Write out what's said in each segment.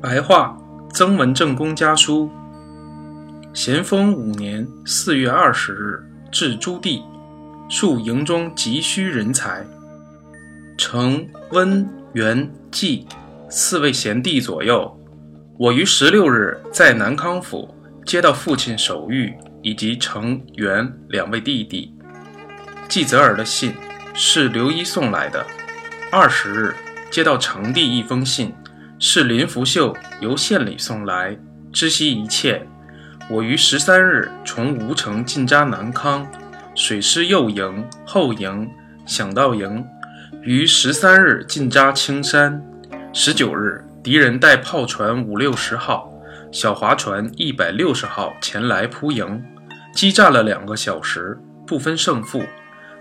白话曾文正公家书。咸丰五年四月二十日，至朱棣，数营中急需人才。承温元纪四位贤弟左右。我于十六日在南康府接到父亲手谕以及承元两位弟弟季泽儿的信，是刘一送来的。二十日接到承帝一封信。是林福秀由县里送来，知悉一切。我于十三日从吴城进扎南康，水师右营、后营、响道营，于十三日进扎青山。十九日，敌人带炮船五六十号、小划船一百六十号前来扑营，激战了两个小时，不分胜负。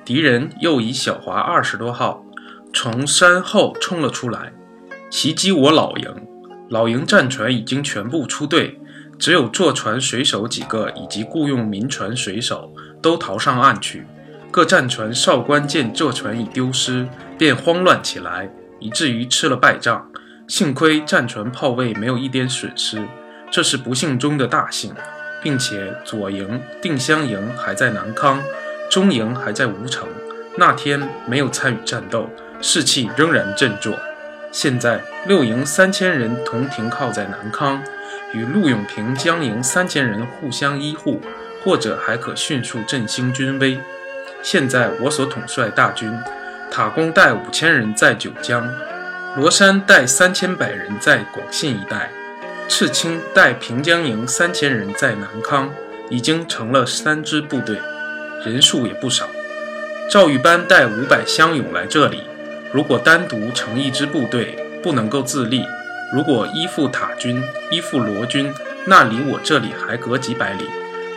敌人又以小划二十多号从山后冲了出来。袭击我老营，老营战船已经全部出队，只有坐船水手几个以及雇佣民船水手都逃上岸去。各战船哨官见这船已丢失，便慌乱起来，以至于吃了败仗。幸亏战船炮位没有一点损失，这是不幸中的大幸，并且左营、定襄营还在南康，中营还在吴城。那天没有参与战斗，士气仍然振作。现在六营三千人同停靠在南康，与陆永平江营三千人互相依护，或者还可迅速振兴军威。现在我所统帅大军，塔公带五千人在九江，罗山带三千百人在广信一带，赤青带平江营三千人在南康，已经成了三支部队，人数也不少。赵玉班带五百乡勇来这里。如果单独成一支部队，不能够自立；如果依附塔军、依附罗军，那离我这里还隔几百里；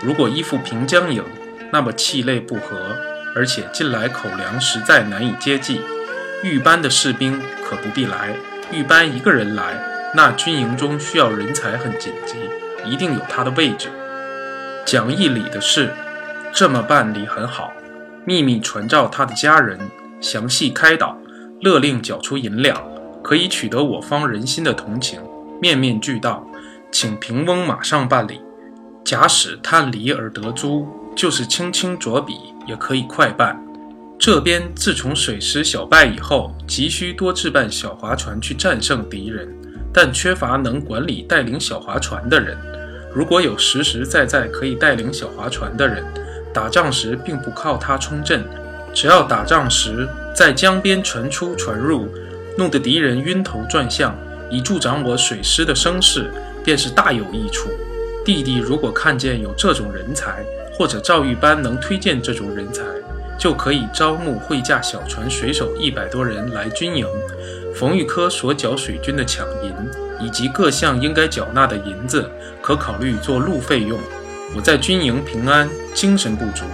如果依附平江营，那么气类不合，而且近来口粮实在难以接济。玉班的士兵可不必来，玉班一个人来，那军营中需要人才很紧急，一定有他的位置。讲义理的事，这么办理很好，秘密传召他的家人，详细开导。勒令缴出银两，可以取得我方人心的同情，面面俱到，请平翁马上办理。假使探离而得珠，就是轻轻着笔也可以快办。这边自从水师小败以后，急需多置办小划船去战胜敌人，但缺乏能管理带领小划船的人。如果有实实在在可以带领小划船的人，打仗时并不靠他冲阵。只要打仗时在江边船出船入，弄得敌人晕头转向，以助长我水师的声势，便是大有益处。弟弟如果看见有这种人才，或者赵玉班能推荐这种人才，就可以招募会驾小船水手一百多人来军营。冯玉科所缴水军的抢银，以及各项应该缴纳的银子，可考虑做路费用。我在军营平安，精神不足，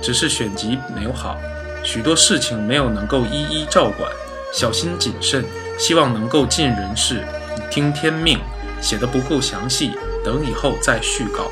只是选集没有好。许多事情没有能够一一照管，小心谨慎，希望能够尽人事，听天命。写的不够详细，等以后再续稿。